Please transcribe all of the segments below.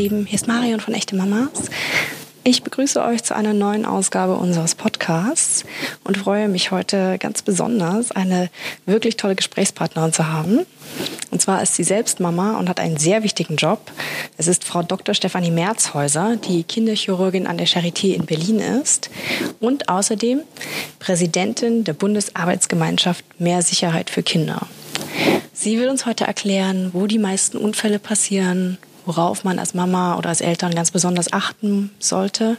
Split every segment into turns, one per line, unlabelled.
Lieben, hier ist Marion von Echte Mamas. Ich begrüße euch zu einer neuen Ausgabe unseres Podcasts und freue mich heute ganz besonders, eine wirklich tolle Gesprächspartnerin zu haben. Und zwar ist sie selbst Mama und hat einen sehr wichtigen Job. Es ist Frau Dr. Stefanie Merzhäuser, die Kinderchirurgin an der Charité in Berlin ist und außerdem Präsidentin der Bundesarbeitsgemeinschaft Mehr Sicherheit für Kinder. Sie will uns heute erklären, wo die meisten Unfälle passieren, worauf man als Mama oder als Eltern ganz besonders achten sollte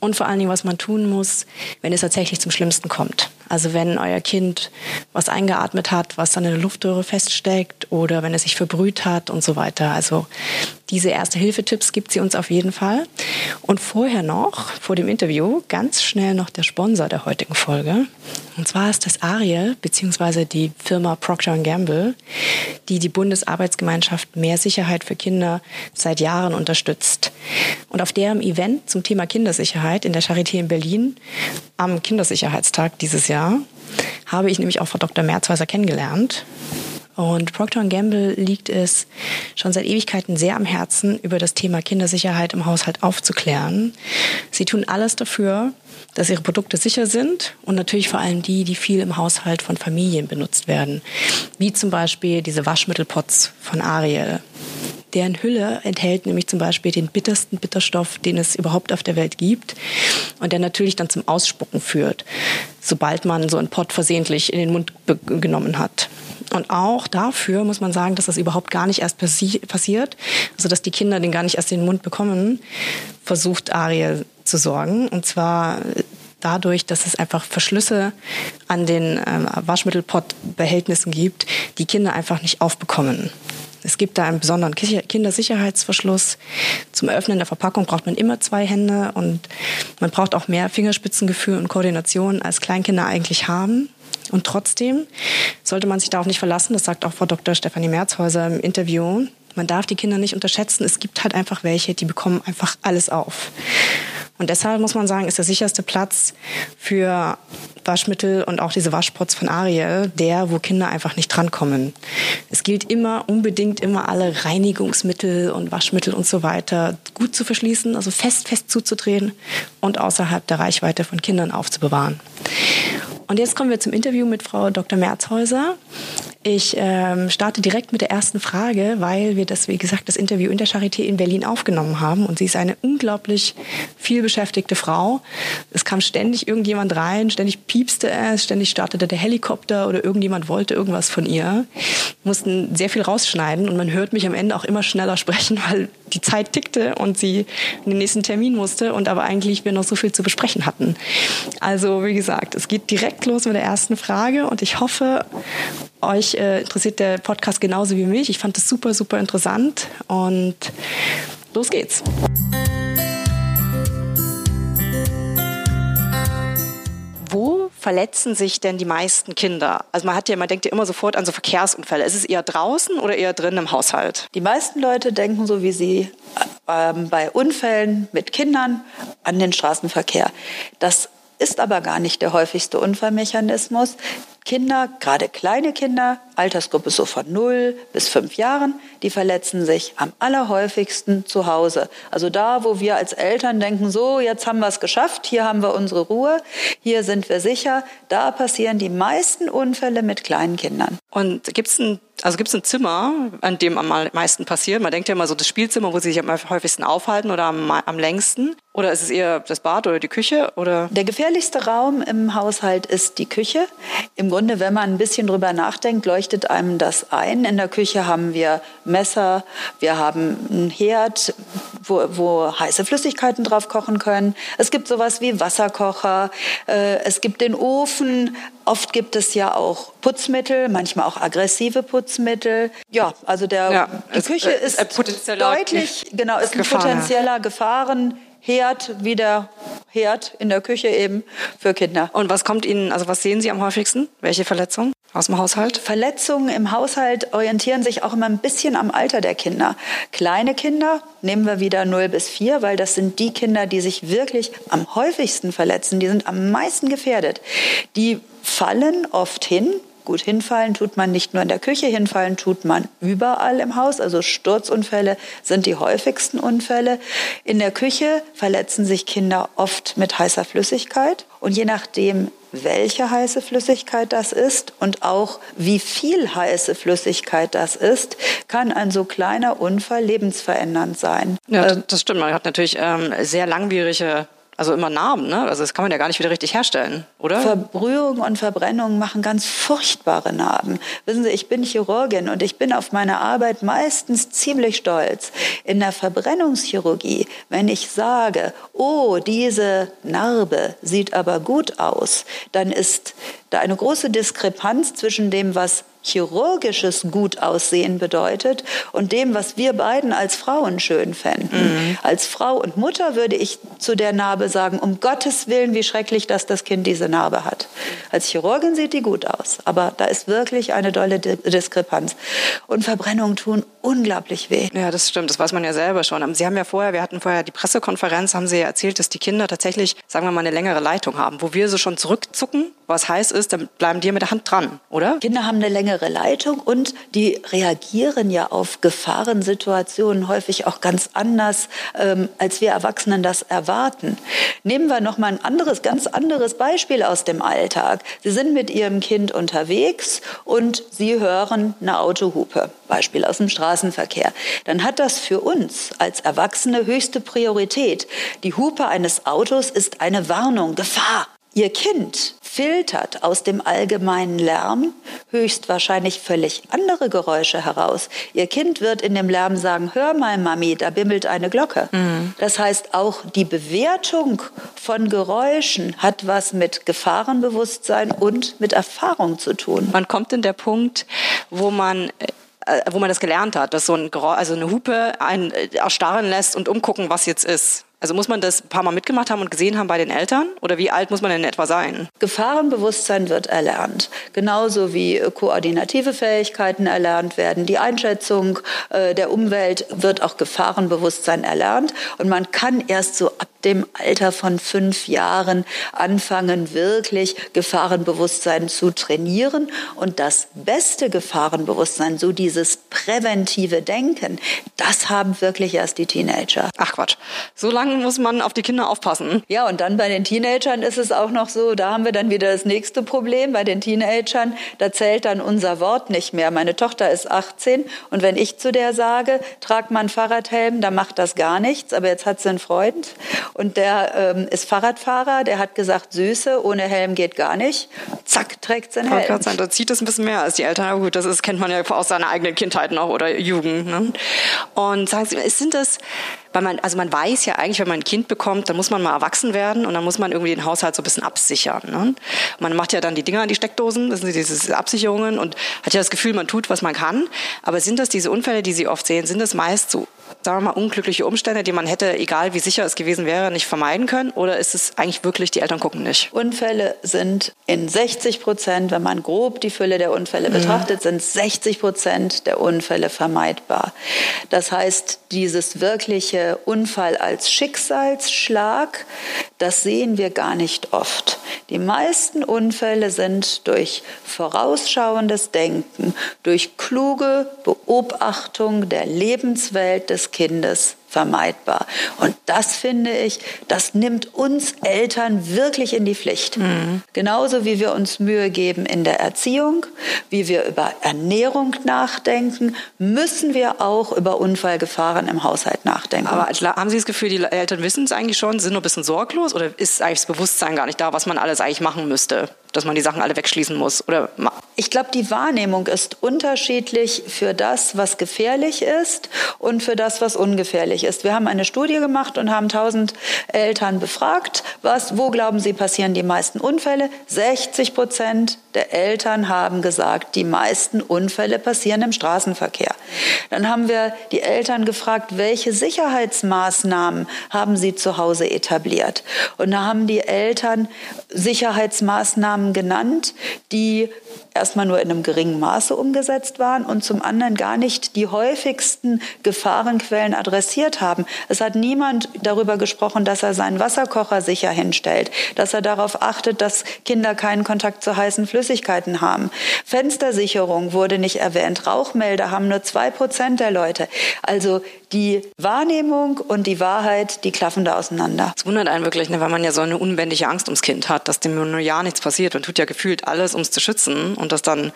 und vor allen Dingen, was man tun muss, wenn es tatsächlich zum Schlimmsten kommt. Also wenn euer Kind was eingeatmet hat, was dann in der Luftröhre feststeckt oder wenn es sich verbrüht hat und so weiter. Also diese Erste-Hilfe-Tipps gibt sie uns auf jeden Fall. Und vorher noch, vor dem Interview, ganz schnell noch der Sponsor der heutigen Folge. Und zwar ist das Ariel, beziehungsweise die Firma Procter Gamble, die die Bundesarbeitsgemeinschaft Mehr Sicherheit für Kinder seit Jahren unterstützt. Und auf deren Event zum Thema Kindersicherheit in der Charité in Berlin am Kindersicherheitstag dieses Jahr habe ich nämlich auch Frau Dr. Merzhäuser kennengelernt. Und Procter Gamble liegt es schon seit Ewigkeiten sehr am Herzen, über das Thema Kindersicherheit im Haushalt aufzuklären. Sie tun alles dafür, dass ihre Produkte sicher sind und natürlich vor allem die, die viel im Haushalt von Familien benutzt werden. Wie zum Beispiel diese Waschmittelpots von Ariel. Deren Hülle enthält nämlich zum Beispiel den bittersten Bitterstoff, den es überhaupt auf der Welt gibt und der natürlich dann zum Ausspucken führt, sobald man so einen Pott versehentlich in den Mund genommen hat. Und auch dafür muss man sagen, dass das überhaupt gar nicht erst passi passiert, also dass die Kinder den gar nicht erst in den Mund bekommen, versucht Ariel zu sorgen. Und zwar dadurch, dass es einfach Verschlüsse an den ähm, Waschmittelpottbehältnissen gibt, die Kinder einfach nicht aufbekommen. Es gibt da einen besonderen Kindersicherheitsverschluss. Zum Öffnen der Verpackung braucht man immer zwei Hände und man braucht auch mehr Fingerspitzengefühl und Koordination, als Kleinkinder eigentlich haben. Und trotzdem sollte man sich darauf nicht verlassen, das sagt auch Frau Dr. Stefanie Merzhäuser im Interview. Man darf die Kinder nicht unterschätzen. Es gibt halt einfach welche, die bekommen einfach alles auf. Und deshalb muss man sagen, ist der sicherste Platz für Waschmittel und auch diese Waschpots von Ariel der, wo Kinder einfach nicht drankommen. Es gilt immer, unbedingt immer alle Reinigungsmittel und Waschmittel und so weiter gut zu verschließen, also fest, fest zuzudrehen und außerhalb der Reichweite von Kindern aufzubewahren. Und jetzt kommen wir zum Interview mit Frau Dr. Merzhäuser. Ich ähm, starte direkt mit der ersten Frage, weil wir das, wie gesagt, das Interview in der Charité in Berlin aufgenommen haben. Und sie ist eine unglaublich viel beschäftigte Frau. Es kam ständig irgendjemand rein, ständig piepste es, ständig startete der Helikopter oder irgendjemand wollte irgendwas von ihr. Wir mussten sehr viel rausschneiden und man hört mich am Ende auch immer schneller sprechen, weil die Zeit tickte und sie in den nächsten Termin musste und aber eigentlich wir noch so viel zu besprechen hatten. Also wie gesagt, es geht direkt los mit der ersten Frage und ich hoffe, euch äh, interessiert der Podcast genauso wie mich. Ich fand es super, super interessant und los geht's. Wo verletzen sich denn die meisten Kinder? Also man hat ja, man denkt ja immer sofort an so Verkehrsunfälle. Ist es eher draußen oder eher drin im Haushalt?
Die meisten Leute denken so wie Sie äh, bei Unfällen mit Kindern an den Straßenverkehr. Das ist aber gar nicht der häufigste Unfallmechanismus. Kinder, gerade kleine Kinder, Altersgruppe so von 0 bis 5 Jahren, die verletzen sich am allerhäufigsten zu Hause. Also da, wo wir als Eltern denken, so, jetzt haben wir es geschafft, hier haben wir unsere Ruhe, hier sind wir sicher, da passieren die meisten Unfälle mit kleinen Kindern.
Und gibt es ein also gibt es ein Zimmer, an dem am meisten passiert? Man denkt ja immer so das Spielzimmer, wo sie sich am häufigsten aufhalten oder am, am längsten. Oder ist es eher das Bad oder die Küche? Oder?
Der gefährlichste Raum im Haushalt ist die Küche. Im Grunde, wenn man ein bisschen drüber nachdenkt, leuchtet einem das ein. In der Küche haben wir Messer, wir haben einen Herd, wo, wo heiße Flüssigkeiten drauf kochen können. Es gibt sowas wie Wasserkocher, äh, es gibt den Ofen. Oft gibt es ja auch Putzmittel, manchmal auch aggressive Putzmittel. Ja, also der, ja, die es, Küche ist deutlich, genau, ist ein potenzieller Gefahren. Herd, wie der Herd in der Küche eben für Kinder.
Und was kommt Ihnen, also was sehen Sie am häufigsten? Welche Verletzungen? aus dem Haushalt?
Verletzungen im Haushalt orientieren sich auch immer ein bisschen am Alter der Kinder. Kleine Kinder nehmen wir wieder 0 bis 4, weil das sind die Kinder, die sich wirklich am häufigsten verletzen, die sind am meisten gefährdet. Die fallen oft hin, Gut, hinfallen tut man nicht nur in der Küche, hinfallen tut man überall im Haus. Also Sturzunfälle sind die häufigsten Unfälle. In der Küche verletzen sich Kinder oft mit heißer Flüssigkeit. Und je nachdem, welche heiße Flüssigkeit das ist und auch wie viel heiße Flüssigkeit das ist, kann ein so kleiner Unfall lebensverändernd sein.
Ja, das, das stimmt. Man hat natürlich ähm, sehr langwierige also immer Narben, ne? Also das kann man ja gar nicht wieder richtig herstellen, oder?
Verbrühung und Verbrennung machen ganz furchtbare Narben. Wissen Sie, ich bin Chirurgin und ich bin auf meine Arbeit meistens ziemlich stolz. In der Verbrennungschirurgie, wenn ich sage, oh, diese Narbe sieht aber gut aus, dann ist da eine große Diskrepanz zwischen dem, was chirurgisches Gutaussehen bedeutet und dem, was wir beiden als Frauen schön fänden. Mhm. Als Frau und Mutter würde ich zu der Narbe sagen, um Gottes Willen, wie schrecklich, dass das Kind diese Narbe hat. Als Chirurgin sieht die gut aus, aber da ist wirklich eine dolle Diskrepanz. Und Verbrennungen tun unglaublich weh.
Ja, das stimmt, das weiß man ja selber schon. Sie haben ja vorher, wir hatten vorher die Pressekonferenz, haben Sie ja erzählt, dass die Kinder tatsächlich, sagen wir mal, eine längere Leitung haben, wo wir so schon zurückzucken, was heiß ist, dann bleiben die mit der Hand dran, oder?
Kinder haben eine längere Leitung und die reagieren ja auf Gefahrensituationen häufig auch ganz anders, ähm, als wir Erwachsenen das erwarten. Nehmen wir noch mal ein anderes, ganz anderes Beispiel aus dem Alltag. Sie sind mit Ihrem Kind unterwegs und Sie hören eine Autohupe, Beispiel aus dem Straßenverkehr. Dann hat das für uns als Erwachsene höchste Priorität. Die Hupe eines Autos ist eine Warnung, Gefahr. Ihr Kind filtert aus dem allgemeinen Lärm höchstwahrscheinlich völlig andere Geräusche heraus. Ihr Kind wird in dem Lärm sagen, hör mal, Mami, da bimmelt eine Glocke. Mhm. Das heißt, auch die Bewertung von Geräuschen hat was mit Gefahrenbewusstsein und mit Erfahrung zu tun.
Wann kommt denn der Punkt, wo man äh, wo man das gelernt hat, dass so ein Geräusch, also eine Hupe einen äh, erstarren lässt und umgucken, was jetzt ist. Also muss man das ein paar Mal mitgemacht haben und gesehen haben bei den Eltern? Oder wie alt muss man denn etwa sein?
Gefahrenbewusstsein wird erlernt. Genauso wie koordinative Fähigkeiten erlernt werden. Die Einschätzung äh, der Umwelt wird auch Gefahrenbewusstsein erlernt. Und man kann erst so ab dem Alter von fünf Jahren anfangen, wirklich Gefahrenbewusstsein zu trainieren. Und das beste Gefahrenbewusstsein, so dieses präventive Denken, das haben wirklich erst die Teenager.
Ach Quatsch. So lange muss man auf die Kinder aufpassen.
Ja, und dann bei den Teenagern ist es auch noch so, da haben wir dann wieder das nächste Problem. Bei den Teenagern, da zählt dann unser Wort nicht mehr. Meine Tochter ist 18 und wenn ich zu der sage, trag mal einen Fahrradhelm, dann macht das gar nichts. Aber jetzt hat sie einen Freund und der ähm, ist Fahrradfahrer, der hat gesagt, Süße, ohne Helm geht gar nicht. Zack, trägt sie einen Helm.
Sein, da zieht es ein bisschen mehr als die Eltern. Aber gut, das ist, kennt man ja aus seiner eigenen Kindheit noch oder Jugend. Ne? Und sagen Sie, sind das weil man, also man weiß ja eigentlich, wenn man ein Kind bekommt, dann muss man mal erwachsen werden und dann muss man irgendwie den Haushalt so ein bisschen absichern. Ne? Man macht ja dann die Dinger an die Steckdosen, das sind diese Absicherungen und hat ja das Gefühl, man tut, was man kann. Aber sind das diese Unfälle, die Sie oft sehen, sind das meist so sagen wir mal, unglückliche Umstände, die man hätte, egal wie sicher es gewesen wäre, nicht vermeiden können? Oder ist es eigentlich wirklich, die Eltern gucken nicht?
Unfälle sind in 60 Prozent, wenn man grob die Fülle der Unfälle mhm. betrachtet, sind 60 Prozent der Unfälle vermeidbar. Das heißt, dieses wirkliche Unfall als Schicksalsschlag, das sehen wir gar nicht oft. Die meisten Unfälle sind durch vorausschauendes Denken, durch kluge Beobachtung der Lebenswelt des Kindes vermeidbar. Und das finde ich, das nimmt uns Eltern wirklich in die Pflicht. Mhm. Genauso wie wir uns Mühe geben in der Erziehung, wie wir über Ernährung nachdenken, müssen wir auch über Unfallgefahren im Haushalt nachdenken.
Aber haben Sie das Gefühl, die Eltern wissen es eigentlich schon, sind nur ein bisschen sorglos oder ist eigentlich das Bewusstsein gar nicht da, was man alles eigentlich machen müsste? Dass man die Sachen alle wegschließen muss? Oder
ich glaube, die Wahrnehmung ist unterschiedlich für das, was gefährlich ist und für das, was ungefährlich ist. Wir haben eine Studie gemacht und haben 1000 Eltern befragt, was, wo glauben Sie passieren die meisten Unfälle? 60 Prozent der Eltern haben gesagt, die meisten Unfälle passieren im Straßenverkehr. Dann haben wir die Eltern gefragt, welche Sicherheitsmaßnahmen haben sie zu Hause etabliert? Und da haben die Eltern Sicherheitsmaßnahmen Maßnahmen genannt, die erstmal nur in einem geringen Maße umgesetzt waren und zum anderen gar nicht die häufigsten Gefahrenquellen adressiert haben. Es hat niemand darüber gesprochen, dass er seinen Wasserkocher sicher hinstellt, dass er darauf achtet, dass Kinder keinen Kontakt zu heißen Flüssigkeiten haben. Fenstersicherung wurde nicht erwähnt. Rauchmelder haben nur zwei Prozent der Leute. Also die Wahrnehmung und die Wahrheit, die klaffen da auseinander.
Es wundert einen wirklich, ne, weil man ja so eine unbändige Angst ums Kind hat, dass dem nur ja nichts passiert und tut ja gefühlt alles, um es zu schützen und dass dann,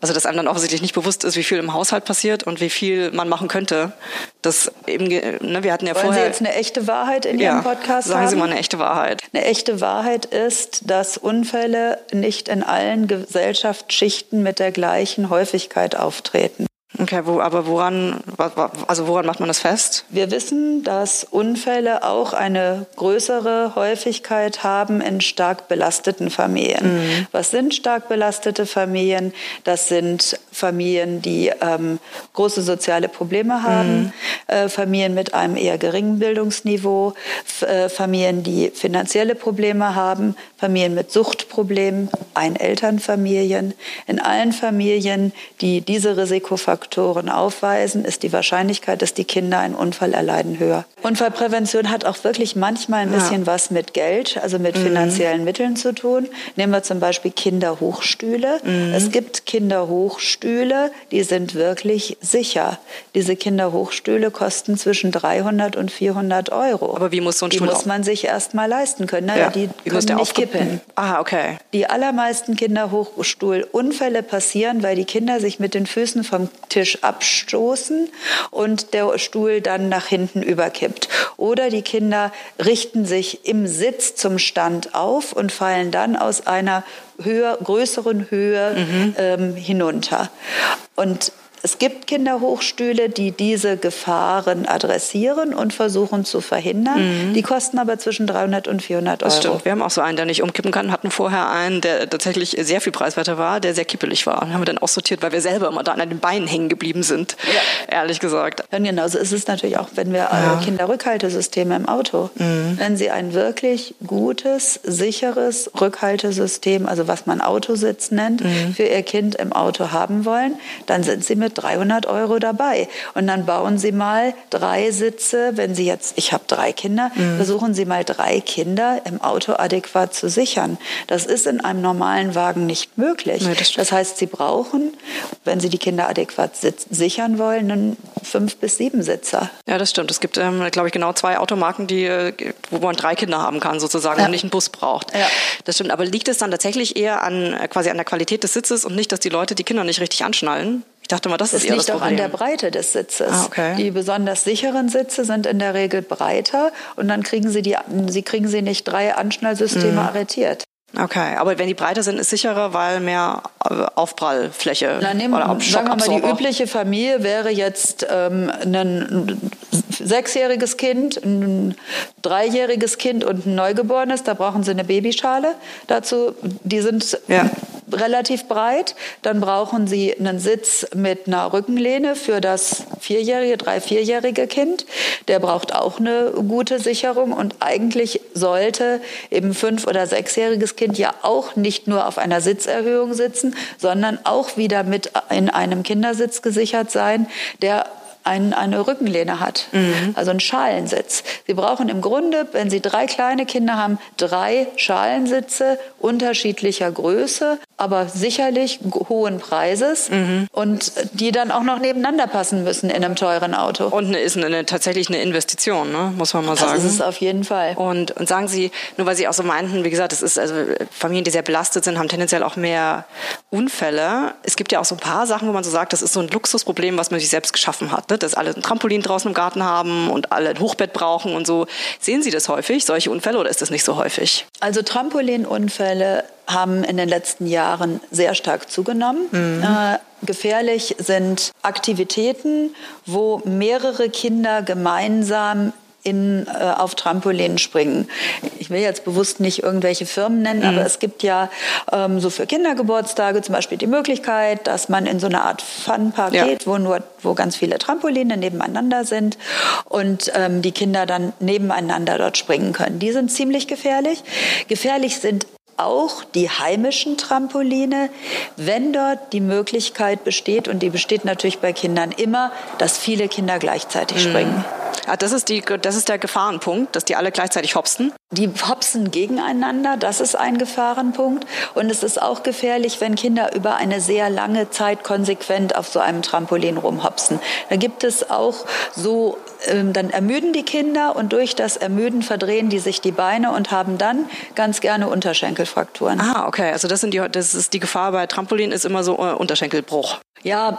also dass einem dann offensichtlich nicht bewusst ist, wie viel im Haushalt passiert und wie viel man machen könnte. Das eben, ne, wir hatten ja
Wollen
vorher.
Sie jetzt eine echte Wahrheit in Ihrem
ja,
Podcast
sagen
haben?
Sie mal eine echte Wahrheit.
Eine echte Wahrheit ist, dass Unfälle nicht in allen Gesellschaftsschichten mit der gleichen Häufigkeit auftreten.
Okay, wo, aber woran, also woran macht man das fest?
Wir wissen, dass Unfälle auch eine größere Häufigkeit haben in stark belasteten Familien. Mhm. Was sind stark belastete Familien? Das sind Familien, die ähm, große soziale Probleme haben, mhm. äh, Familien mit einem eher geringen Bildungsniveau, äh, Familien, die finanzielle Probleme haben, Familien mit Suchtproblemen, Einelternfamilien. In allen Familien, die diese Risikofaktoren Faktoren aufweisen, ist die Wahrscheinlichkeit, dass die Kinder einen Unfall erleiden, höher. Unfallprävention hat auch wirklich manchmal ein bisschen ja. was mit Geld, also mit mhm. finanziellen Mitteln zu tun. Nehmen wir zum Beispiel Kinderhochstühle. Mhm. Es gibt Kinderhochstühle, die sind wirklich sicher. Diese Kinderhochstühle kosten zwischen 300 und 400 Euro.
Aber wie muss so ein
die
Stuhl
Die muss man sich erst mal leisten können. Naja, ja. die wie können nicht kippeln.
Ah, okay.
Die allermeisten Kinderhochstuhlunfälle passieren, weil die Kinder sich mit den Füßen vom Tisch abstoßen und der Stuhl dann nach hinten überkippt. Oder die Kinder richten sich im Sitz zum Stand auf und fallen dann aus einer höher, größeren Höhe mhm. ähm, hinunter. Und es gibt Kinderhochstühle, die diese Gefahren adressieren und versuchen zu verhindern. Mhm. Die kosten aber zwischen 300 und 400 Euro.
Das stimmt. Wir haben auch so einen, der nicht umkippen kann. Hatten vorher einen, der tatsächlich sehr viel preiswerter war, der sehr kippelig war. Den haben wir dann aussortiert, weil wir selber immer da an den Beinen hängen geblieben sind. Ja. Ehrlich gesagt.
Und genauso ist es natürlich auch, wenn wir ja. Kinderrückhaltesysteme im Auto. Mhm. Wenn Sie ein wirklich gutes, sicheres Rückhaltesystem, also was man Autositz nennt, mhm. für Ihr Kind im Auto haben wollen, dann sind Sie mit 300 Euro dabei. Und dann bauen Sie mal drei Sitze, wenn Sie jetzt, ich habe drei Kinder, mhm. versuchen Sie mal drei Kinder im Auto adäquat zu sichern. Das ist in einem normalen Wagen nicht möglich. Nee, das, das, heißt, Sie brauchen, wenn Sie die Kinder adäquat sichern wollen, einen fünf bis sieben Sitzer.
Ja, das stimmt. Es gibt, ähm, glaube ich, genau zwei Automarken, die, äh, wo man drei Kinder haben kann, sozusagen, ja. und nicht einen Bus braucht. Ja. Das stimmt. Aber liegt es dann tatsächlich eher an quasi an der Qualität des Sitzes und nicht, dass die Leute die Kinder nicht richtig anschnallen? Dachte mal, das,
das
ist
liegt
das
auch an der Breite des Sitzes.
Ah, okay.
Die besonders sicheren Sitze sind in der Regel breiter und dann kriegen sie die, sie kriegen sie nicht drei Anschnallsysteme mhm. arretiert.
Okay, aber wenn die breiter sind, ist sicherer, weil mehr äh, Aufprallfläche
Na, nehmen, oder Sagen wir mal, die übliche Familie wäre jetzt ähm, ein sechsjähriges Kind, ein dreijähriges Kind und ein Neugeborenes. Da brauchen sie eine Babyschale. Dazu, die sind ja relativ breit. Dann brauchen Sie einen Sitz mit einer Rückenlehne für das vierjährige, drei, vierjährige Kind. Der braucht auch eine gute Sicherung und eigentlich sollte eben fünf- oder sechsjähriges Kind ja auch nicht nur auf einer Sitzerhöhung sitzen, sondern auch wieder mit in einem Kindersitz gesichert sein, der ein, eine Rückenlehne hat, mhm. also einen Schalensitz. Sie brauchen im Grunde, wenn Sie drei kleine Kinder haben, drei Schalensitze unterschiedlicher Größe, aber sicherlich hohen Preises mhm. und die dann auch noch nebeneinander passen müssen in einem teuren Auto.
Und ist eine, tatsächlich eine Investition, ne? muss man mal sagen.
Das ist es auf jeden Fall.
Und, und sagen Sie, nur weil Sie auch so meinten, wie gesagt, es ist also Familien, die sehr belastet sind, haben tendenziell auch mehr Unfälle. Es gibt ja auch so ein paar Sachen, wo man so sagt, das ist so ein Luxusproblem, was man sich selbst geschaffen hat ne? dass alle ein Trampolin draußen im Garten haben und alle ein Hochbett brauchen und so. Sehen Sie das häufig, solche Unfälle, oder ist das nicht so häufig?
Also Trampolinunfälle haben in den letzten Jahren sehr stark zugenommen. Mhm. Äh, gefährlich sind Aktivitäten, wo mehrere Kinder gemeinsam in, äh, auf Trampolinen springen. Ich will jetzt bewusst nicht irgendwelche Firmen nennen, mhm. aber es gibt ja ähm, so für Kindergeburtstage zum Beispiel die Möglichkeit, dass man in so eine Art Fun-Park ja. geht, wo nur wo ganz viele Trampoline nebeneinander sind und ähm, die Kinder dann nebeneinander dort springen können. Die sind ziemlich gefährlich. Gefährlich sind auch die heimischen Trampoline, wenn dort die Möglichkeit besteht, und die besteht natürlich bei Kindern immer, dass viele Kinder gleichzeitig mhm. springen.
Ah, das, ist die, das ist der Gefahrenpunkt, dass die alle gleichzeitig hopsen?
Die hopsen gegeneinander, das ist ein Gefahrenpunkt. Und es ist auch gefährlich, wenn Kinder über eine sehr lange Zeit konsequent auf so einem Trampolin rumhopsen. Da gibt es auch so, ähm, dann ermüden die Kinder und durch das Ermüden verdrehen die sich die Beine und haben dann ganz gerne Unterschenkelfrakturen.
Ah, okay. Also das, sind die, das ist die Gefahr bei Trampolin ist immer so äh, Unterschenkelbruch.
Ja,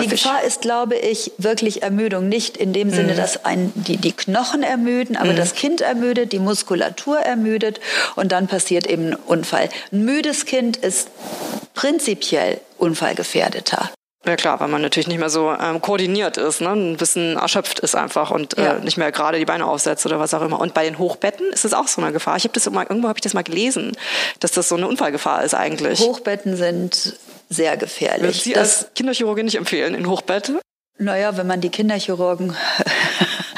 die Gefahr ist, glaube ich, wirklich Ermüdung. Nicht in dem Sinne, mhm. dass ein, die, die Knochen ermüden, aber mhm. das Kind ermüdet, die Muskulatur ermüdet und dann passiert eben ein Unfall. Ein müdes Kind ist prinzipiell unfallgefährdeter.
Ja klar, weil man natürlich nicht mehr so ähm, koordiniert ist, ne? ein bisschen erschöpft ist einfach und äh, ja. äh, nicht mehr gerade die Beine aufsetzt oder was auch immer. Und bei den Hochbetten ist es auch so eine Gefahr. Ich habe das immer, irgendwo habe ich das mal gelesen, dass das so eine Unfallgefahr ist eigentlich.
Hochbetten sind sehr gefährlich. Würden
Sie das als Kinderchirurgin nicht empfehlen in Hochbett?
Naja, wenn man die Kinderchirurgen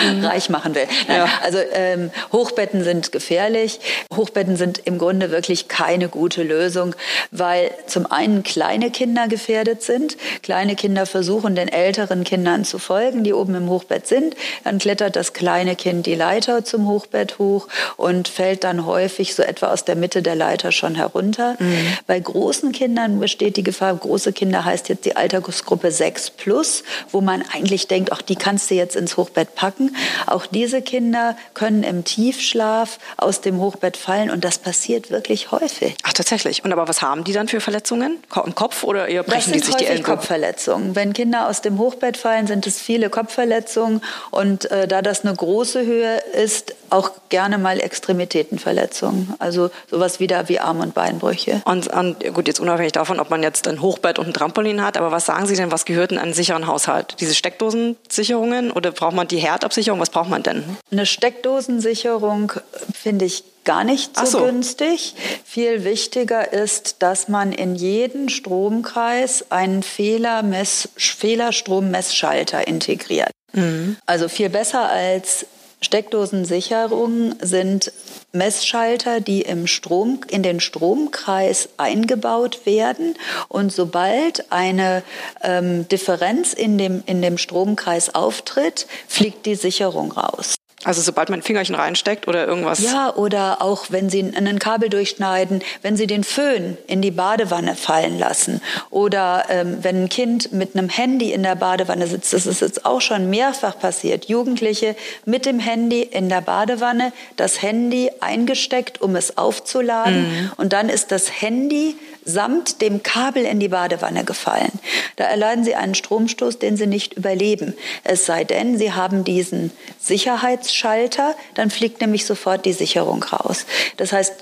mhm. reich machen will. Ja. Also ähm, Hochbetten sind gefährlich. Hochbetten sind im Grunde wirklich keine gute Lösung, weil zum einen kleine Kinder gefährdet sind. Kleine Kinder versuchen den älteren Kindern zu folgen, die oben im Hochbett sind. Dann klettert das kleine Kind die Leiter zum Hochbett hoch und fällt dann häufig so etwa aus der Mitte der Leiter schon herunter. Mhm. Bei großen Kindern besteht die Gefahr, große Kinder heißt jetzt die Altersgruppe 6 plus, wo man eigentlich denkt, auch die kannst du jetzt ins Hochbett packen. Auch diese Kinder können im Tiefschlaf aus dem Hochbett fallen und das passiert wirklich häufig.
Ach, tatsächlich. Und aber was haben die dann für Verletzungen? Im Kopf oder eher brechen
die
sich die
Ellbogen? Kopfverletzungen. Wenn Kinder aus dem Hochbett fallen, sind es viele Kopfverletzungen und äh, da das eine große Höhe ist, auch gerne mal Extremitätenverletzungen. Also sowas wieder wie Arm- und Beinbrüche.
Und, und gut, jetzt unabhängig davon, ob man jetzt ein Hochbett und ein Trampolin hat, aber was sagen Sie denn, was gehört in einen sicheren Haushalt? Diese Steckdosensicherungen oder braucht man die Herdabsicherung? Steckdosensicherung, was braucht man denn?
Eine Steckdosensicherung finde ich gar nicht so, so, günstig. Viel wichtiger ist, dass man in jeden Stromkreis einen Fehlermess Fehlerstrommessschalter integriert. Mhm. Also viel besser als Steckdosensicherungen sind Messschalter, die im Strom, in den Stromkreis eingebaut werden. Und sobald eine ähm, Differenz in dem, in dem Stromkreis auftritt, fliegt die Sicherung raus.
Also sobald man ein Fingerchen reinsteckt oder irgendwas.
Ja, oder auch wenn Sie ein Kabel durchschneiden, wenn Sie den Föhn in die Badewanne fallen lassen oder ähm, wenn ein Kind mit einem Handy in der Badewanne sitzt, das ist jetzt auch schon mehrfach passiert. Jugendliche mit dem Handy in der Badewanne, das Handy eingesteckt, um es aufzuladen mhm. und dann ist das Handy samt dem Kabel in die Badewanne gefallen. Da erleiden Sie einen Stromstoß, den Sie nicht überleben. Es sei denn, Sie haben diesen Sicherheitsschalter, dann fliegt nämlich sofort die Sicherung raus. Das heißt,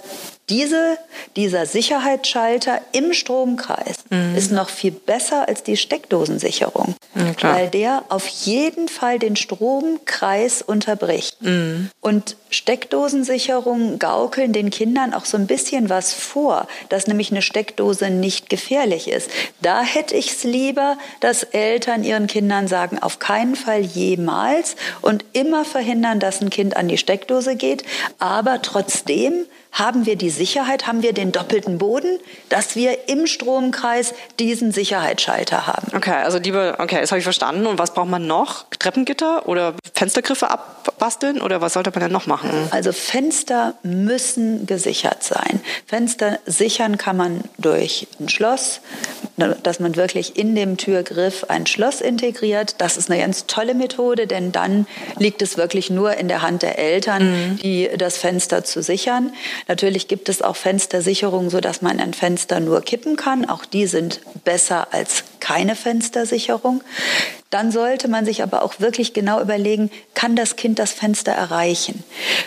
diese, dieser Sicherheitsschalter im Stromkreis mhm. ist noch viel besser als die Steckdosensicherung, ja, weil der auf jeden Fall den Stromkreis unterbricht. Mhm. Und Steckdosensicherungen gaukeln den Kindern auch so ein bisschen was vor, dass nämlich eine Steckdose nicht gefährlich ist. Da hätte ich es lieber, dass Eltern ihren Kindern sagen, auf keinen Fall jemals und immer verhindern, dass ein Kind an die Steckdose geht, aber trotzdem haben wir die Sicherheit, haben wir den doppelten Boden, dass wir im Stromkreis diesen Sicherheitsschalter haben.
Okay, also liebe, okay, das habe ich verstanden. Und was braucht man noch? Treppengitter oder Fenstergriffe abbasteln oder was sollte man denn noch machen?
Also Fenster müssen gesichert sein. Fenster sichern kann man durch ein Schloss, dass man wirklich in dem Türgriff ein Schloss integriert. Das ist eine ganz tolle Methode, denn dann liegt es wirklich nur in der Hand der Eltern, mhm. die das Fenster zu sichern. Natürlich gibt es auch Fenstersicherungen, sodass man ein Fenster nur kippen kann. Auch die sind besser als keine Fenstersicherung. Dann sollte man sich aber auch wirklich genau überlegen, kann das Kind das Fenster erreichen?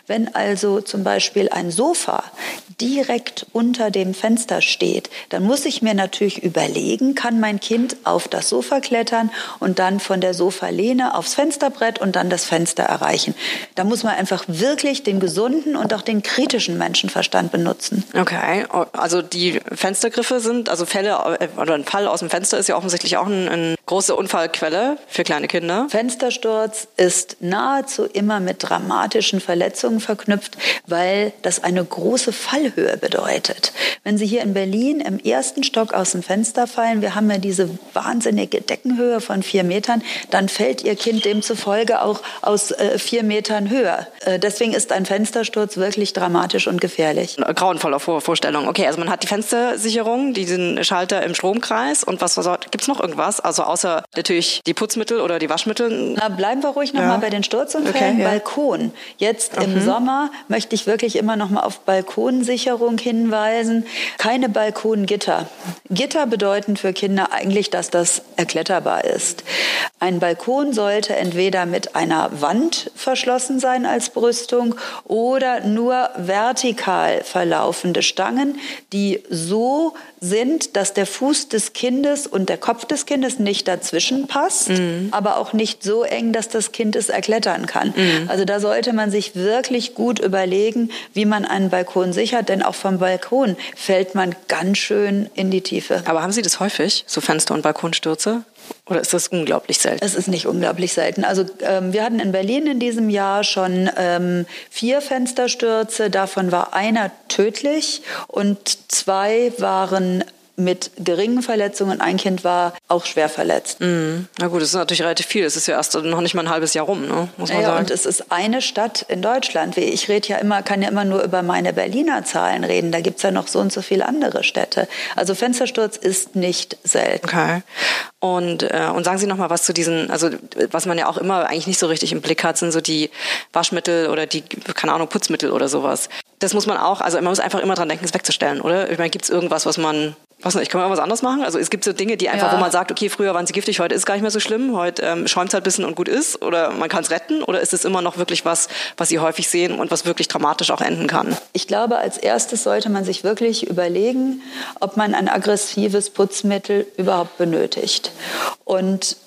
Wenn also zum Beispiel ein Sofa direkt unter dem Fenster steht, dann muss ich mir natürlich überlegen, kann mein Kind auf das Sofa klettern und dann von der Sofalehne aufs Fensterbrett und dann das Fenster erreichen. Da muss man einfach wirklich den gesunden und auch den kritischen Menschenverstand benutzen.
Okay, also die Fenstergriffe sind, also Fälle äh, oder ein Fall aus dem Fenster ist ja offensichtlich auch eine ein große Unfallquelle für kleine Kinder?
Fenstersturz ist nahezu immer mit dramatischen Verletzungen verknüpft, weil das eine große Fallhöhe bedeutet. Wenn Sie hier in Berlin im ersten Stock aus dem Fenster fallen, wir haben ja diese wahnsinnige Deckenhöhe von vier Metern, dann fällt Ihr Kind demzufolge auch aus äh, vier Metern höher. Äh, deswegen ist ein Fenstersturz wirklich dramatisch und gefährlich.
Grauenvoller Vor Vorstellung. Okay, also man hat die Fenstersicherung, diesen Schalter im Stromkreis und was, was gibt es noch irgendwas? Also außer natürlich die Putzmittel oder die Waschmittel?
Na, bleiben wir ruhig nochmal ja. bei den Sturzunfällen. Okay. Balkon. Jetzt mhm. im Sommer möchte ich wirklich immer noch mal auf Balkonsicherung hinweisen. Keine Balkongitter. Gitter bedeuten für Kinder eigentlich, dass das erkletterbar ist. Ein Balkon sollte entweder mit einer Wand verschlossen sein als Brüstung oder nur vertikal verlaufende Stangen, die so sind, dass der Fuß des Kindes und der Kopf des Kindes nicht dazwischen passt, mhm. aber auch nicht so eng, dass das Kind es erklettern kann. Mhm. Also da sollte man sich wirklich gut überlegen, wie man einen Balkon sichert, denn auch vom Balkon fällt man ganz schön in die Tiefe.
Aber haben Sie das häufig, so Fenster- und Balkonstürze? Oder ist das unglaublich selten?
Es ist nicht unglaublich selten. Also ähm, wir hatten in Berlin in diesem Jahr schon ähm, vier Fensterstürze. Davon war einer tödlich und zwei waren mit geringen Verletzungen. Ein Kind war auch schwer verletzt.
Mhm. Na gut, das ist natürlich relativ viel. Es ist ja erst noch nicht mal ein halbes Jahr rum, ne?
muss man ja, sagen. Und es ist eine Stadt in Deutschland. Ich rede ja immer, kann ja immer nur über meine Berliner Zahlen reden. Da gibt es ja noch so und so viele andere Städte. Also Fenstersturz ist nicht selten.
Okay. Und, äh, und sagen Sie noch mal was zu diesen, also was man ja auch immer eigentlich nicht so richtig im Blick hat, sind so die Waschmittel oder die, keine Ahnung, Putzmittel oder sowas. Das muss man auch, also man muss einfach immer dran denken, es wegzustellen, oder? Ich meine, gibt es irgendwas, was man was nicht, kann man irgendwas anderes machen? Also es gibt so Dinge, die einfach, ja. wo man sagt, okay, früher waren sie giftig, heute ist es gar nicht mehr so schlimm, heute ähm, schäumt es halt ein bisschen und gut ist oder man kann es retten oder ist es immer noch wirklich was, was sie häufig sehen und was wirklich dramatisch auch enden kann?
Ich glaube, als erstes sollte man sich wirklich überlegen, ob man ein aggressives Putzmittel überhaupt benötigt. Und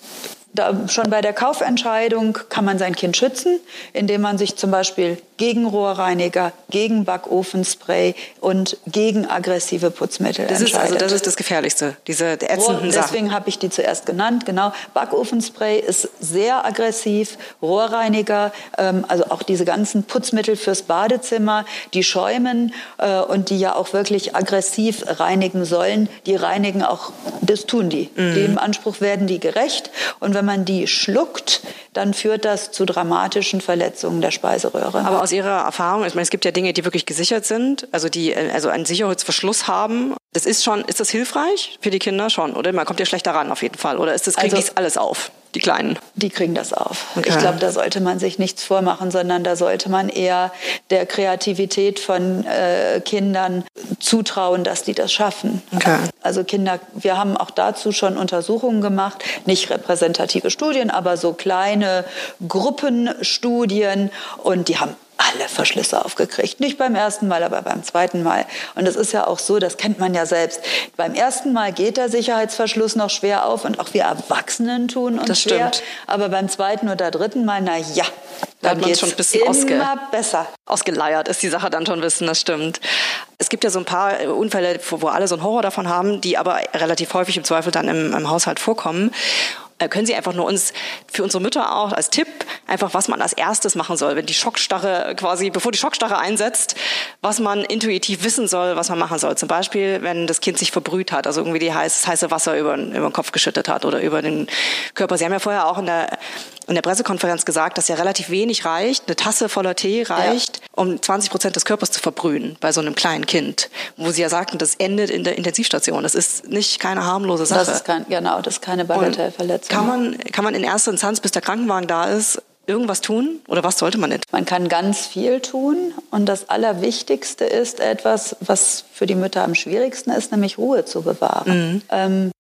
da, schon bei der Kaufentscheidung kann man sein Kind schützen, indem man sich zum Beispiel gegen Rohrreiniger, gegen Backofenspray und gegen aggressive Putzmittel
das
entscheidet.
Ist also das ist das Gefährlichste, diese ätzenden
Rohr, Deswegen habe ich die zuerst genannt. Genau, Backofenspray ist sehr aggressiv. Rohrreiniger, ähm, also auch diese ganzen Putzmittel fürs Badezimmer, die schäumen äh, und die ja auch wirklich aggressiv reinigen sollen, die reinigen auch, das tun die. Mhm. Dem Anspruch werden die gerecht. Und wenn man die schluckt, dann führt das zu dramatischen Verletzungen der Speiseröhre.
Aber aus Ihrer Erfahrung, ich meine, es gibt ja Dinge, die wirklich gesichert sind, also die äh, also einen Sicherheitsverschluss haben. Das ist schon, ist das hilfreich für die Kinder schon, oder? Man kommt ja schlechter ran auf jeden Fall. Oder ist das, kriegen also, alles auf? Die Kleinen?
Die kriegen das auf. Okay. Ich glaube, da sollte man sich nichts vormachen, sondern da sollte man eher der Kreativität von äh, Kindern zutrauen, dass die das schaffen. Okay. Also Kinder, wir haben auch dazu schon Untersuchungen gemacht, nicht repräsentative Studien, aber so kleine Gruppenstudien und die haben alle Verschlüsse aufgekriegt. Nicht beim ersten Mal, aber beim zweiten Mal. Und es ist ja auch so, das kennt man ja selbst. Beim ersten Mal geht der Sicherheitsverschluss noch schwer auf und auch wir Erwachsenen tun uns das schwer. Stimmt. Aber beim zweiten oder dritten Mal, na ja,
dann geht schon ein bisschen
immer besser.
Ausgeleiert ist die Sache dann schon wissen, das stimmt. Es gibt ja so ein paar Unfälle, wo alle so einen Horror davon haben, die aber relativ häufig im Zweifel dann im, im Haushalt vorkommen. Äh, können Sie einfach nur uns, für unsere Mütter auch als Tipp, einfach was man als erstes machen soll, wenn die Schockstarre quasi, bevor die Schockstarre einsetzt, was man intuitiv wissen soll, was man machen soll. Zum Beispiel, wenn das Kind sich verbrüht hat, also irgendwie die heiß, heiße Wasser über, über den Kopf geschüttet hat oder über den Körper. Sie haben ja vorher auch in der, in der Pressekonferenz gesagt, dass ja relativ wenig reicht, eine Tasse voller Tee reicht, ja. um 20 Prozent des Körpers zu verbrühen bei so einem kleinen Kind. Wo Sie ja sagten, das endet in der Intensivstation. Das ist nicht keine harmlose Sache.
Das ist kein, genau, das ist keine Bagatellverletzung.
Kann man, kann man in erster Instanz, bis der Krankenwagen da ist, irgendwas tun oder was sollte man nicht?
Man kann ganz viel tun und das Allerwichtigste ist etwas, was für die Mütter am schwierigsten ist, nämlich Ruhe zu bewahren. Mhm. Ähm,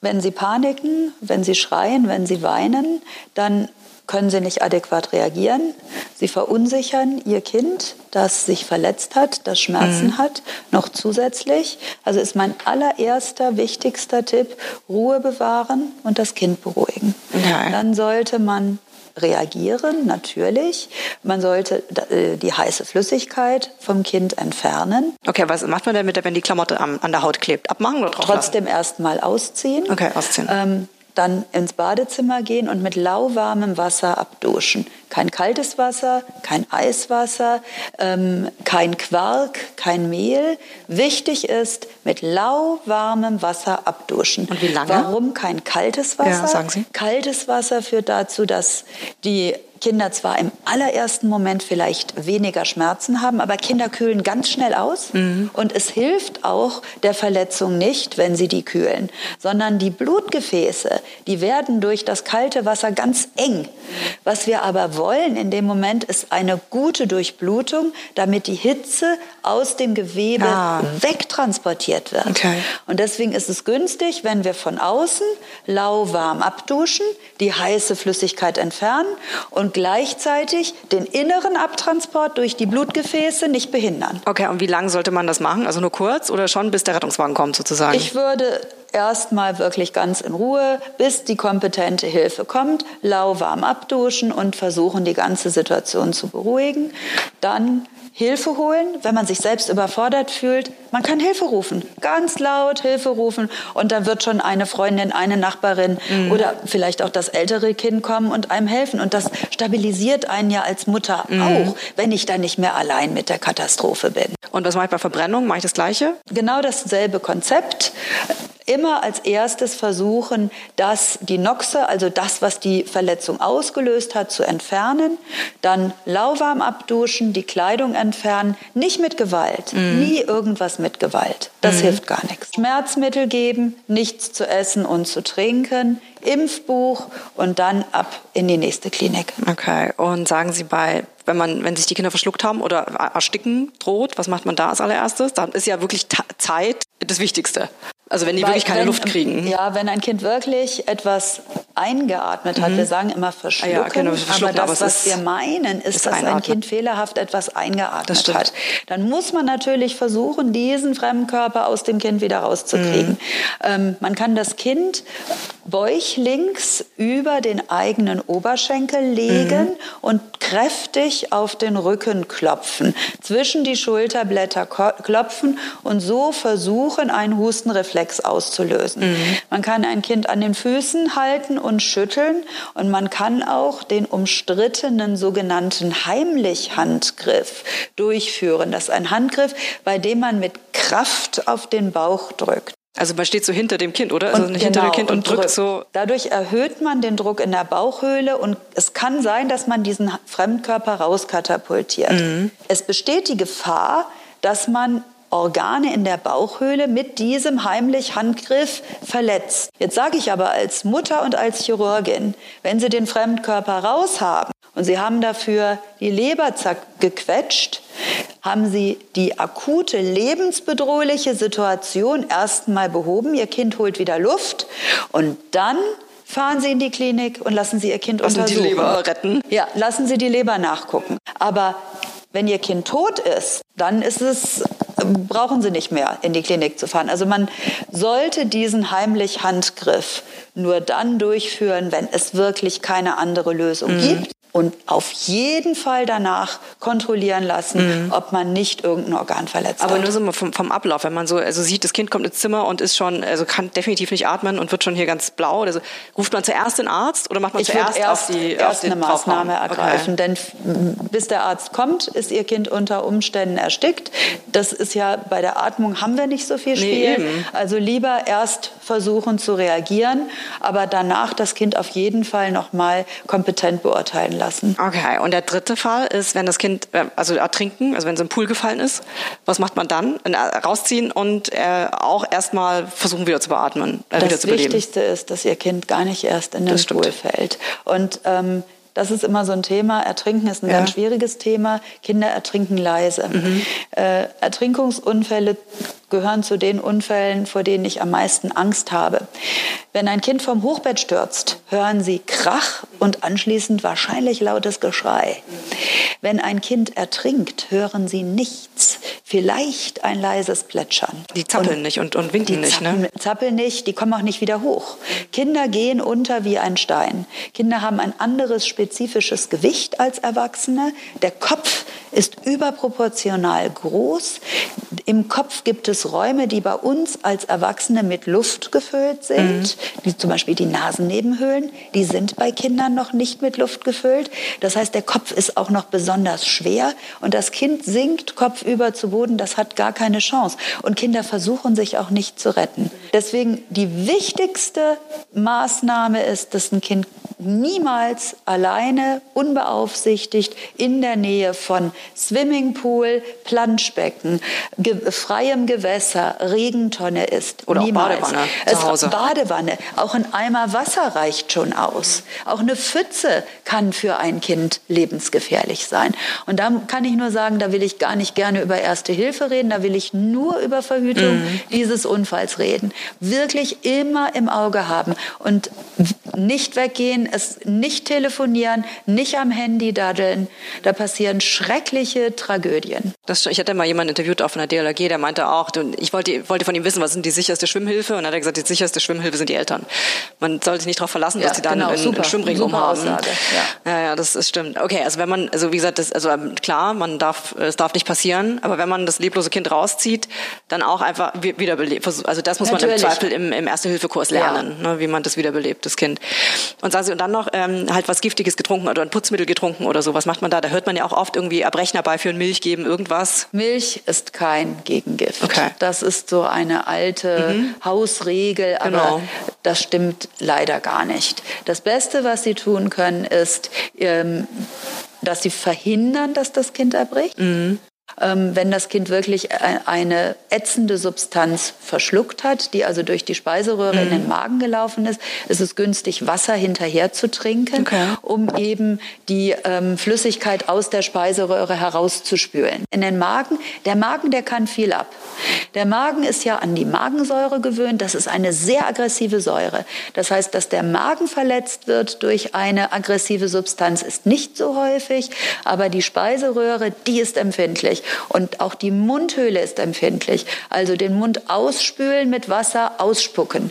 wenn sie paniken, wenn sie schreien, wenn sie weinen, dann können sie nicht adäquat reagieren. Sie verunsichern ihr Kind, das sich verletzt hat, das Schmerzen mhm. hat, noch zusätzlich. Also ist mein allererster, wichtigster Tipp, Ruhe bewahren und das Kind beruhigen. Ja. Dann sollte man reagieren, natürlich. Man sollte äh, die heiße Flüssigkeit vom Kind entfernen.
Okay, was macht man denn mit, wenn die Klamotte an der Haut klebt? Abmachen oder
drauf Trotzdem erstmal ausziehen.
Okay, ausziehen. Ähm,
dann ins Badezimmer gehen und mit lauwarmem Wasser abduschen. Kein kaltes Wasser, kein Eiswasser, ähm, kein Quark, kein Mehl. Wichtig ist, mit lauwarmem Wasser abduschen.
Und wie lange?
Warum kein kaltes Wasser?
Ja, sagen Sie.
Kaltes Wasser führt dazu, dass die Kinder zwar im allerersten Moment vielleicht weniger Schmerzen haben, aber Kinder kühlen ganz schnell aus. Mhm. Und es hilft auch der Verletzung nicht, wenn sie die kühlen, sondern die Blutgefäße, die werden durch das kalte Wasser ganz eng. Was wir aber wollen in dem Moment ist eine gute Durchblutung, damit die Hitze aus dem Gewebe ah. wegtransportiert wird. Okay. Und deswegen ist es günstig, wenn wir von außen lauwarm abduschen, die heiße Flüssigkeit entfernen und und gleichzeitig den inneren Abtransport durch die Blutgefäße nicht behindern.
Okay, und wie lange sollte man das machen? Also nur kurz oder schon bis der Rettungswagen kommt sozusagen?
Ich würde erstmal wirklich ganz in Ruhe, bis die kompetente Hilfe kommt, lauwarm abduschen und versuchen, die ganze Situation zu beruhigen. Dann Hilfe holen, wenn man sich selbst überfordert fühlt. Man kann Hilfe rufen, ganz laut Hilfe rufen und dann wird schon eine Freundin, eine Nachbarin mhm. oder vielleicht auch das ältere Kind kommen und einem helfen. Und das stabilisiert einen ja als Mutter mhm. auch, wenn ich dann nicht mehr allein mit der Katastrophe bin.
Und was mache ich bei Verbrennung? Mache ich das Gleiche?
Genau dasselbe Konzept immer als erstes versuchen, dass die Noxe, also das, was die Verletzung ausgelöst hat, zu entfernen. Dann lauwarm abduschen, die Kleidung entfernen. Nicht mit Gewalt. Mhm. Nie irgendwas mit Gewalt. Das mhm. hilft gar nichts. Schmerzmittel geben, nichts zu essen und zu trinken. Impfbuch und dann ab in die nächste Klinik.
Okay. Und sagen Sie bei wenn man, wenn sich die Kinder verschluckt haben oder ersticken droht, was macht man da als allererstes? Da ist ja wirklich Zeit das Wichtigste. Also wenn die Weil, wirklich keine wenn, Luft kriegen.
Ja, wenn ein Kind wirklich etwas eingeatmet hat, mhm. wir sagen immer verschlucken, ah, ja, genau, verschlucken aber das, aber was wir meinen, ist, ist dass einatmen. ein Kind fehlerhaft etwas eingeatmet hat. Dann muss man natürlich versuchen, diesen Fremdkörper aus dem Kind wieder rauszukriegen. Mhm. Ähm, man kann das Kind bäuchlings über den eigenen Oberschenkel legen mhm. und kräftig auf den Rücken klopfen, zwischen die Schulterblätter klopfen und so versuchen, einen Hustenreflex auszulösen. Mhm. Man kann ein Kind an den Füßen halten und schütteln und man kann auch den umstrittenen sogenannten Heimlich-Handgriff durchführen. Das ist ein Handgriff, bei dem man mit Kraft auf den Bauch drückt.
Also man steht so hinter dem Kind, oder? Also und, hinter genau, dem Kind und, und drückt, drückt so.
Dadurch erhöht man den Druck in der Bauchhöhle und es kann sein, dass man diesen Fremdkörper rauskatapultiert. Mhm. Es besteht die Gefahr, dass man Organe in der Bauchhöhle mit diesem heimlich Handgriff verletzt. Jetzt sage ich aber als Mutter und als Chirurgin, wenn Sie den Fremdkörper raus haben und Sie haben dafür die Leber gequetscht, haben Sie die akute lebensbedrohliche Situation erstmal behoben. Ihr Kind holt wieder Luft und dann fahren Sie in die Klinik und lassen Sie Ihr Kind lassen untersuchen.
Lassen die Leber retten?
Ja, lassen Sie die Leber nachgucken. Aber wenn Ihr Kind tot ist, dann ist es brauchen sie nicht mehr in die Klinik zu fahren. Also man sollte diesen heimlich Handgriff nur dann durchführen, wenn es wirklich keine andere Lösung mhm. gibt und auf jeden Fall danach kontrollieren lassen, mhm. ob man nicht irgendein Organ verletzt
Aber
hat.
nur so vom, vom, Ablauf, wenn man so also sieht, das Kind kommt ins Zimmer und ist schon, also kann definitiv nicht atmen und wird schon hier ganz blau. Also ruft man zuerst den Arzt oder macht man
ich
zuerst
erst,
auf die,
erst auf eine Maßnahme ergreifen? Okay. Denn bis der Arzt kommt, ist Ihr Kind unter Umständen erstickt. Das ist ja bei der Atmung haben wir nicht so viel Spiel. Nee, also lieber erst versuchen zu reagieren, aber danach das Kind auf jeden Fall noch mal kompetent beurteilen lassen.
Okay, und der dritte Fall ist, wenn das Kind, äh, also ertrinken, also wenn es im Pool gefallen ist, was macht man dann? Äh, rausziehen und äh, auch erstmal versuchen wieder zu beatmen,
äh, das wieder zu beleben. Das Wichtigste ist, dass ihr Kind gar nicht erst in den Pool fällt. Und ähm, das ist immer so ein Thema. Ertrinken ist ein ja. ganz schwieriges Thema. Kinder ertrinken leise. Mhm. Äh, Ertrinkungsunfälle gehören zu den Unfällen, vor denen ich am meisten Angst habe. Wenn ein Kind vom Hochbett stürzt, hören Sie Krach und anschließend wahrscheinlich lautes Geschrei. Wenn ein Kind ertrinkt, hören Sie nichts. vielleicht ein leises Plätschern.
Die zappeln und nicht und, und winken nicht,
zappeln,
ne?
zappeln nicht, die kommen auch nicht wieder hoch. Kinder gehen unter wie ein Stein. Kinder haben ein anderes spezifisches Gewicht als Erwachsene. Der Kopf ist überproportional groß. Im Kopf gibt es Räume, die bei uns als Erwachsene mit Luft gefüllt sind, mhm. wie zum Beispiel die Nasennebenhöhlen. Die sind bei Kindern noch nicht mit Luft gefüllt. Das heißt, der Kopf ist auch noch besonders schwer und das Kind sinkt kopfüber zu Boden. Das hat gar keine Chance. Und Kinder versuchen sich auch nicht zu retten. Deswegen die wichtigste Maßnahme ist, dass ein Kind niemals alleine, unbeaufsichtigt in der Nähe von Swimmingpool, Planschbecken, ge freiem Gewässer, Regentonne ist.
Oder
niemals.
auch Badewanne zu Hause.
Badewanne. Auch ein Eimer Wasser reicht schon aus. Auch eine Pfütze kann für ein Kind lebensgefährlich sein. Und da kann ich nur sagen, da will ich gar nicht gerne über Erste Hilfe reden, da will ich nur über Verhütung mhm. dieses Unfalls reden. Wirklich immer im Auge haben und nicht weggehen, es nicht telefonieren, nicht am Handy daddeln. Da passieren schreckliche Tragödien.
Das, ich hatte mal jemanden interviewt auch von der DLRG, der meinte auch, ich wollte, wollte von ihm wissen, was sind die sicherste Schwimmhilfe? Und dann hat er gesagt, die sicherste Schwimmhilfe sind die Eltern. Man sollte sich nicht darauf verlassen, ja, dass die dann genau, einen, super, einen Schwimmring umhaben. Ja. ja, ja, das, das stimmt. Okay, also wenn man, also wie gesagt, das, also klar, man darf, es darf nicht passieren, aber wenn man das leblose Kind rauszieht, dann auch einfach wiederbelebt. Also das muss Natürlich. man im Zweifel im, im Erste-Hilfe-Kurs lernen, ja. ne, wie man das wiederbelebt, das Kind. Und sagen Sie, und dann noch ähm, halt was Giftiges getrunken oder ein Putzmittel getrunken oder so. Was macht man da? Da hört man ja auch oft irgendwie Erbrechen herbeiführen, Milch geben, irgendwas.
Milch ist kein Gegengift. Okay. Das ist so eine alte mhm. Hausregel, aber genau. das stimmt leider gar nicht. Das Beste, was Sie tun können, ist, ähm, dass Sie verhindern, dass das Kind erbricht. Mhm. Ähm, wenn das Kind wirklich äh, eine ätzende Substanz verschluckt hat, die also durch die Speiseröhre mhm. in den Magen gelaufen ist, ist es günstig, Wasser hinterher zu trinken, okay. um eben die ähm, Flüssigkeit aus der Speiseröhre herauszuspülen. In den Magen, der Magen, der kann viel ab. Der Magen ist ja an die Magensäure gewöhnt. Das ist eine sehr aggressive Säure. Das heißt, dass der Magen verletzt wird durch eine aggressive Substanz, ist nicht so häufig, aber die Speiseröhre, die ist empfindlich. Und auch die Mundhöhle ist empfindlich. Also den Mund ausspülen mit Wasser, ausspucken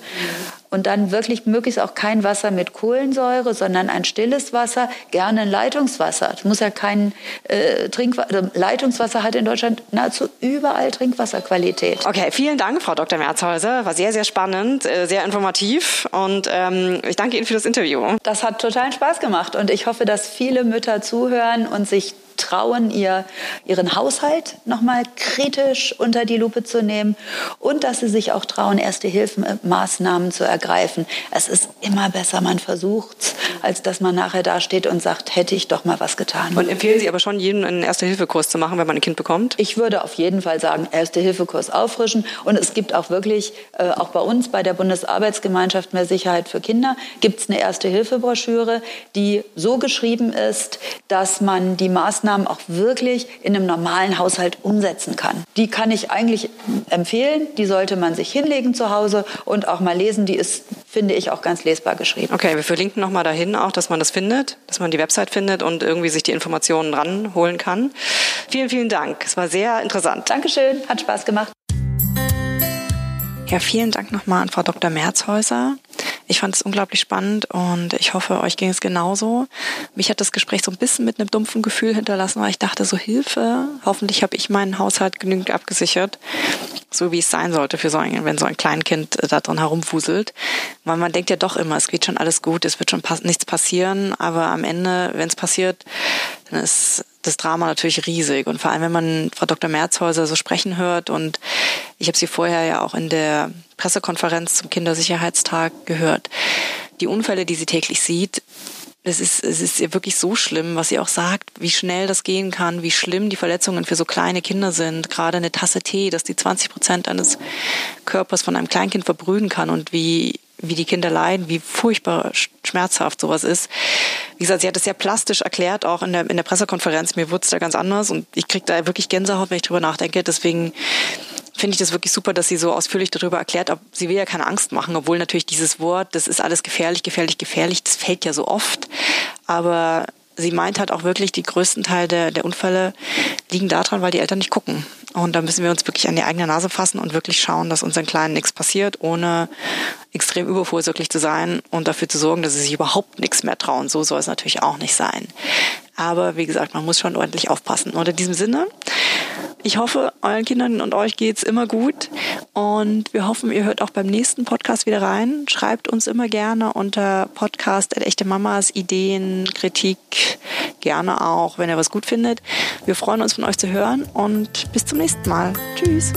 und dann wirklich möglichst auch kein Wasser mit Kohlensäure, sondern ein stilles Wasser, gerne ein Leitungswasser. Es muss ja kein äh, Trinkwasser. Also Leitungswasser hat in Deutschland nahezu überall Trinkwasserqualität.
Okay, vielen Dank, Frau Dr. Merzhäuser. War sehr, sehr spannend, äh, sehr informativ und ähm, ich danke Ihnen für das Interview.
Das hat totalen Spaß gemacht und ich hoffe, dass viele Mütter zuhören und sich trauen, ihr, ihren Haushalt nochmal kritisch unter die Lupe zu nehmen und dass sie sich auch trauen, erste Hilfemaßnahmen zu ergreifen. Es ist immer besser, man versucht's, als dass man nachher dasteht und sagt, hätte ich doch mal was getan.
Und empfehlen Sie aber schon, jedem einen Erste-Hilfe-Kurs zu machen, wenn man ein Kind bekommt?
Ich würde auf jeden Fall sagen, Erste-Hilfe-Kurs auffrischen. Und es gibt auch wirklich, äh, auch bei uns bei der Bundesarbeitsgemeinschaft Mehr Sicherheit für Kinder, gibt es eine Erste-Hilfe-Broschüre, die so geschrieben ist, dass man die Maßnahmen Maßnahmen auch wirklich in einem normalen Haushalt umsetzen kann. Die kann ich eigentlich empfehlen. Die sollte man sich hinlegen zu Hause und auch mal lesen. Die ist, finde ich, auch ganz lesbar geschrieben.
Okay, wir verlinken nochmal dahin auch, dass man das findet, dass man die Website findet und irgendwie sich die Informationen ranholen kann. Vielen, vielen Dank. Es war sehr interessant.
Dankeschön. Hat Spaß gemacht.
Ja, vielen Dank nochmal an Frau Dr. Merzhäuser. Ich fand es unglaublich spannend und ich hoffe, euch ging es genauso. Mich hat das Gespräch so ein bisschen mit einem dumpfen Gefühl hinterlassen, weil ich dachte, so Hilfe, hoffentlich habe ich meinen Haushalt genügend abgesichert, so wie es sein sollte für so ein, wenn so ein Kleinkind da drin herumwuselt. Weil man denkt ja doch immer, es geht schon alles gut, es wird schon pass nichts passieren, aber am Ende, wenn es passiert, dann ist das Drama natürlich riesig. Und vor allem, wenn man Frau Dr. Merzhäuser so sprechen hört und ich habe sie vorher ja auch in der Pressekonferenz zum Kindersicherheitstag gehört. Die Unfälle, die sie täglich sieht, es ist, es ist ihr wirklich so schlimm, was sie auch sagt, wie schnell das gehen kann, wie schlimm die Verletzungen für so kleine Kinder sind. Gerade eine Tasse Tee, dass die 20 Prozent eines Körpers von einem Kleinkind verbrühen kann und wie, wie die Kinder leiden, wie furchtbar schmerzhaft sowas ist. Wie gesagt, sie hat es sehr plastisch erklärt, auch in der, in der Pressekonferenz. Mir wurde es da ganz anders und ich kriege da wirklich Gänsehaut, wenn ich drüber nachdenke. Deswegen finde ich das wirklich super, dass sie so ausführlich darüber erklärt. Ob, sie will ja keine Angst machen, obwohl natürlich dieses Wort, das ist alles gefährlich, gefährlich, gefährlich, das fällt ja so oft. Aber sie meint halt auch wirklich, die größten Teil der, der Unfälle liegen daran, weil die Eltern nicht gucken. Und da müssen wir uns wirklich an die eigene Nase fassen und wirklich schauen, dass unseren Kleinen nichts passiert, ohne extrem übervorsorglich zu sein und dafür zu sorgen, dass sie sich überhaupt nichts mehr trauen. So soll es natürlich auch nicht sein. Aber wie gesagt, man muss schon ordentlich aufpassen. Und in diesem Sinne, ich hoffe, euren Kindern und euch geht's immer gut. Und wir hoffen, ihr hört auch beim nächsten Podcast wieder rein. Schreibt uns immer gerne unter Podcast echte Mamas Ideen, Kritik, gerne auch, wenn ihr was gut findet. Wir freuen uns von euch zu hören und bis zum nächsten Mal. Tschüss.